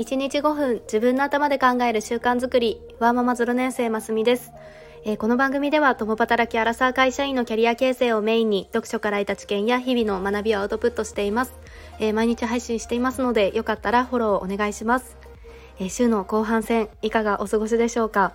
1日5分自分の頭で考える習慣づくり。ワーママ0年生ますみです、えー、この番組では共働きアラサー会社員のキャリア形成をメインに読書から得た知見や日々の学びをアウトプットしています、えー、毎日配信していますのでよかったらフォローお願いします、えー、週の後半戦いかがお過ごしでしょうか？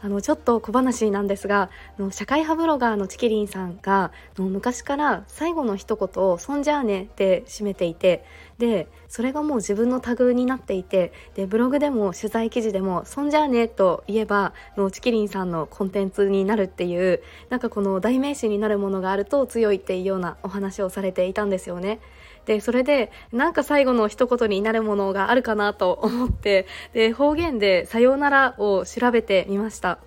あのちょっと小話なんですがの社会派ブロガーのチキリンさんがの昔から最後の一言を「そんじゃあね」って締めていてでそれがもう自分のタグになっていてでブログでも取材記事でも「そんじゃあね」と言えばのチキリンさんのコンテンツになるっていうなんかこの代名詞になるものがあると強いっていうようなお話をされていたんですよね。でそれでなんか最後の一言になるものがあるかなと思ってで方言で「さようなら」を調べてみました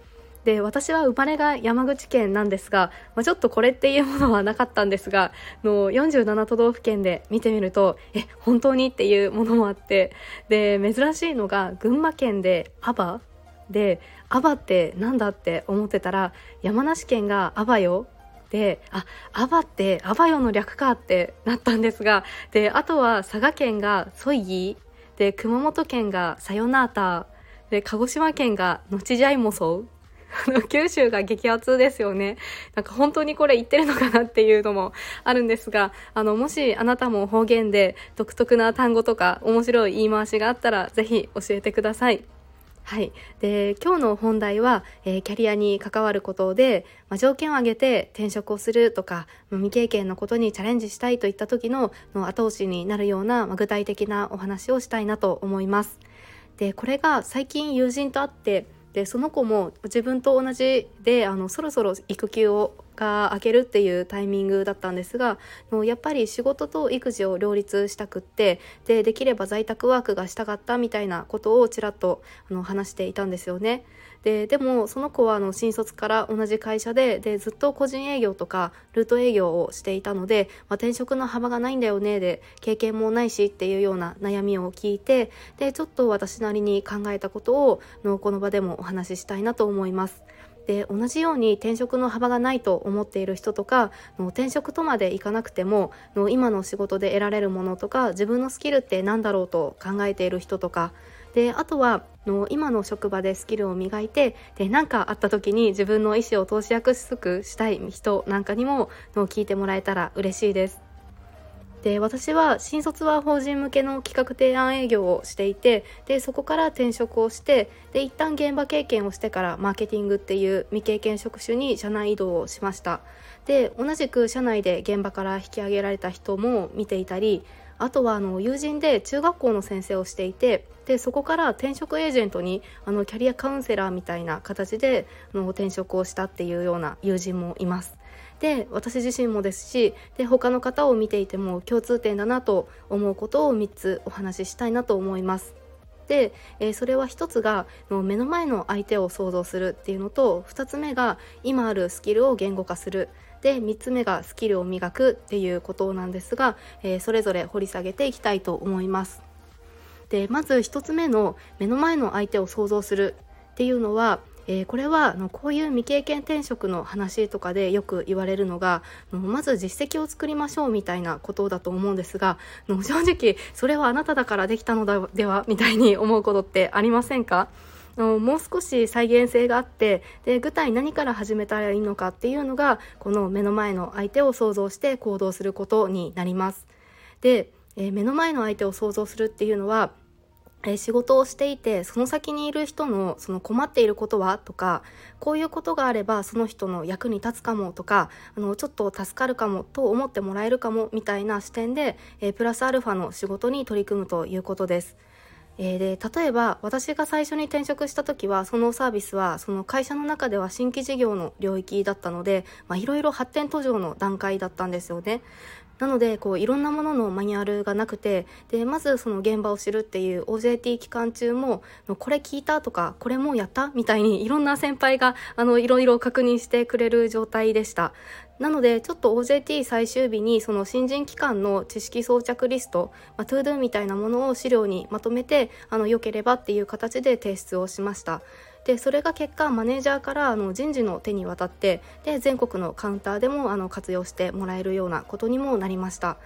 で私は生まれが山口県なんですが、まあ、ちょっとこれっていうものはなかったんですがの47都道府県で見てみるとえ本当にっていうものもあってで珍しいのが群馬県で「アバ」で「アバってなんだ?」って思ってたら山梨県が「アバよ」であアバってアバヨの略かってなったんですがであとは佐賀県がソイギで熊本県がサヨナータで鹿児島県がのちじゃいもそう九州が激アツですよね。なんか本当にこれ言ってるのかなっていうのもあるんですが、あの、もしあなたも方言で独特な単語とか面白い言い回しがあったら、ぜひ教えてください。はい、で今日の本題は、えー、キャリアに関わることで、まあ、条件を挙げて転職をするとか、未経験のことにチャレンジしたいといった時のの後押しになるような、まあ、具体的なお話をしたいなと思います。でこれが最近友人と会ってでその子も自分と同じであのそろそろ育休をが明けるっていうタイミングだったんですがやっぱり仕事と育児を両立したくってでできれば在宅ワークがしたかったみたいなことをちらっとあの話していたんですよね。ででもその子はあの新卒から同じ会社ででずっと個人営業とかルート営業をしていたので、まあ、転職の幅がないんだよねで経験もないしっていうような悩みを聞いてでちょっと私なりに考えたことをのこの場でもお話ししたいなと思います。で同じように転職の幅がないと思っている人とかの転職とまでいかなくてもの今の仕事で得られるものとか自分のスキルって何だろうと考えている人とかであとはの今の職場でスキルを磨いてで何かあった時に自分の意思を通しやすくしたい人なんかにもの聞いてもらえたら嬉しいです。で私は新卒は法人向けの企画提案営業をしていてでそこから転職をしてで一旦現場経験をしてからマーケティングっていう未経験職種に社内移動をしましたで同じく社内で現場から引き上げられた人も見ていたりあとはあの友人で中学校の先生をしていてでそこから転職エージェントにあのキャリアカウンセラーみたいな形であの転職をしたっていうような友人もいます。で私自身もですしで他の方を見ていても共通点だなと思うことを3つお話ししたいなと思います。で、え、それは1つが目の前の相手を想像するっていうのと2つ目が今あるスキルを言語化するで3つ目がスキルを磨くっていうことなんですが、え、それぞれ掘り下げていきたいと思います。でまず1つ目の目の前の相手を想像するっていうのはえー、これはあのこういう未経験転職の話とかでよく言われるのがまず実績を作りましょうみたいなことだと思うんですが正直それはあなただからできたのではみたいに思うことってありませんか？もう少し再現性があってで具体何から始めたらいいのかっていうのがこの目の前の相手を想像して行動することになります。で、えー、目の前の相手を想像するっていうのはえ仕事をしていてその先にいる人のその困っていることは？とかこういうことがあればその人の役に立つかも？とかあのちょっと助かるかも？と思ってもらえるかも？みたいな視点で、えプラスアルファの仕事に取り組むということです。えー、で例えば私が最初に転職した時はそのサービスはその会社の中では新規事業の領域だったのでいろいろ発展途上の段階だったんですよね。なのでこういろんなもののマニュアルがなくてでまずその現場を知るっていう OJT 期間中もこれ聞いたとかこれもうやったみたいにいろんな先輩があのいろいろ確認してくれる状態でしたなのでちょっと OJT 最終日にその新人期間の知識装着リスト、まあ、 to do みたいなものを資料にまとめてあの良ければっていう形で提出をしましたでそれが結果マネージャーからあの人事の手に渡ってで全国のカウンターでもあの活用してもらえるようなことにもなりました。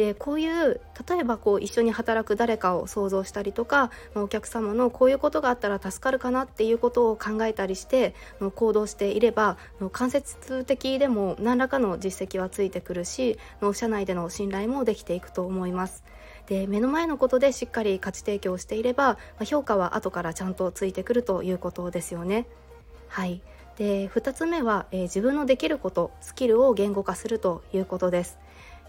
でこういう例えばこう一緒に働く誰かを想像したりとかお客様のこういうことがあったら助かるかなっていうことを考えたりして行動していれば間接的でも何らかの実績はついてくるし社内での信頼もできていくと思います。で目の前のことでしっかり価値提供していれば評価は後からちゃんとついてくるということですよね。はいで2つ目は、えー、自分のできることスキルを言語化するということです。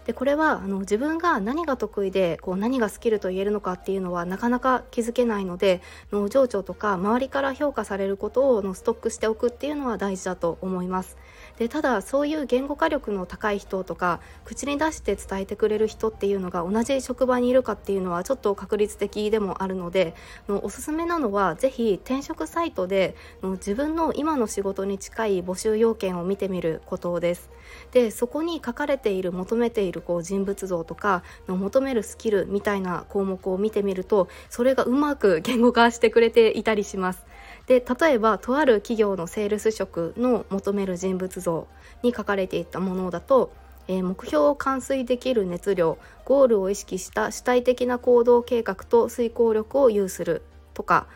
でこれはあの自分が何が得意でこう何がスキルと言えるのかっていうのはなかなか気づけないのでの情緒とか周りから評価されることをのストックしておくっていうのは大事だと思います。でただそういう言語化力の高い人とか口に出して伝えてくれる人っていうのが同じ職場にいるかっていうのはちょっと確率的でもあるのでのおすすめなのは是非転職サイトでの自分の今の仕事に近い募集要件を見てみることです。でそこに書かれている求めているこう人物像とかの求めるスキルみたいな項目を見てみるとそれがうまく 言語化してくれていたりします。で例えばとある企業のセールス職の求める人物像に書かれていたものだとえー、目標を完遂できる熱量ゴールを意識した主体的な行動計画と遂行力を有するとか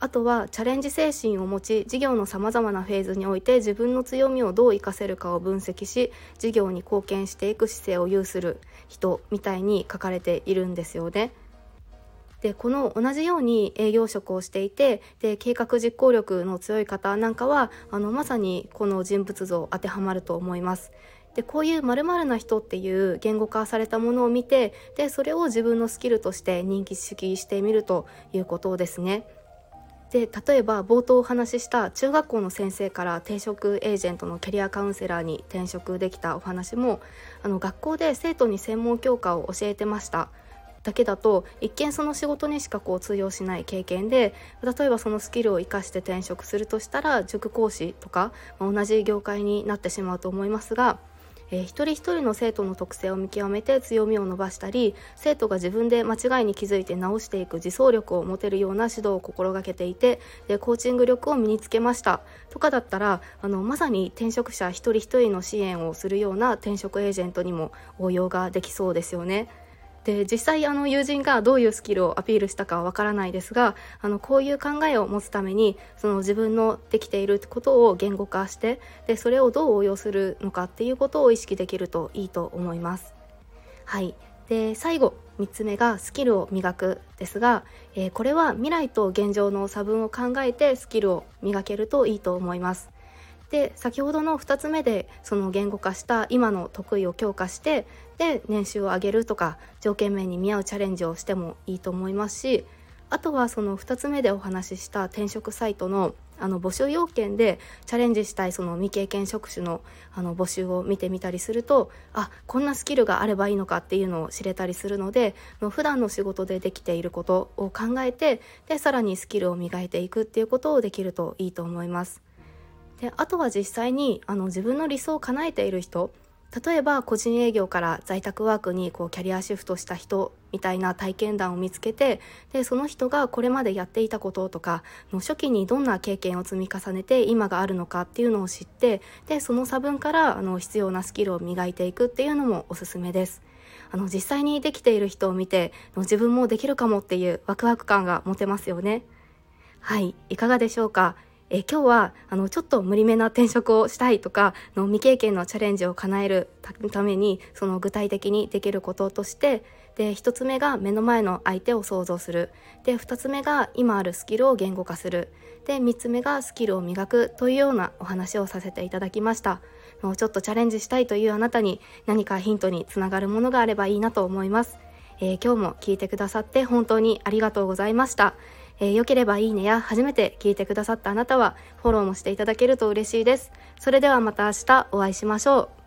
あとはチャレンジ精神を持ち事業のさまざまなフェーズにおいて自分の強みをどう活かせるかを分析し事業に貢献していく姿勢を有する人みたいに書かれているんですよね。でこの同じように営業職をしていてで計画実行力の強い方なんかはあのまさにこの人物像当てはまると思います。でこういう〇〇な人っていう言語化されたものを見てでそれを自分のスキルとして認識してみるということですね。で例えば冒頭お話しした中学校の先生から転職エージェントのキャリアカウンセラーに転職できたお話もあの学校で生徒に専門教科を教えてました。だけだと一見その仕事にしかこう通用しない経験で例えばそのスキルを生かして転職するとしたら塾講師とかま同じ業界になってしまうと思いますがえー、一人一人の生徒の特性を見極めて強みを伸ばしたり生徒が自分で間違いに気づいて直していく自走力を持てるような指導を心がけていてでコーチング力を身につけましたとかだったらあのまさに転職者一人一人の支援をするような転職エージェントにも応用ができそうですよね。で実際あの友人がどういうスキルをアピールしたかはわからないですがあのこういう考えを持つためにその自分のできていることを言語化してでそれをどう応用するのかっていうことを意識できるといいと思います。はいで最後3つ目がスキルを磨くですが、えー、これは未来と現状の差分を考えてスキルを磨けるといいと思います。で先ほどの2つ目でその言語化した今の得意を強化してで年収を上げるとか条件面に見合うチャレンジをしてもいいと思いますしあとはその2つ目でお話しした転職サイトのあの募集要件でチャレンジしたいその未経験職種のあの募集を見てみたりするとあこんなスキルがあればいいのかっていうのを知れたりするのでの普段の仕事でできていることを考えてでさらにスキルを磨いていくっていうことをできるといいと思います。であとは実際にあの自分の理想を叶えている人例えば個人営業から在宅ワークにこうキャリアシフトした人みたいな体験談を見つけてでその人がこれまでやっていたこととかの初期にどんな経験を積み重ねて今があるのかっていうのを知ってでその差分からあの必要なスキルを磨いていくっていうのもおすすめです。あの実際にできている人を見て自分もできるかもっていうワクワク感が持てますよね。はい、いかがでしょうか？え今日はあのちょっと無理めな転職をしたいとかの未経験のチャレンジを叶えるためにその具体的にできることとしてで1つ目が目の前の相手を想像する。で2つ目が今あるスキルを言語化する。で3つ目がスキルを磨くというようなお話をさせていただきました。もうちょっとチャレンジしたいというあなたに何かヒントにつながるものがあればいいなと思います、えー、今日も聞いてくださって本当にありがとうございました。えー、良ければいいねや初めて聞いてくださったあなたはフォローもしていただけると嬉しいです。それではまた明日お会いしましょう。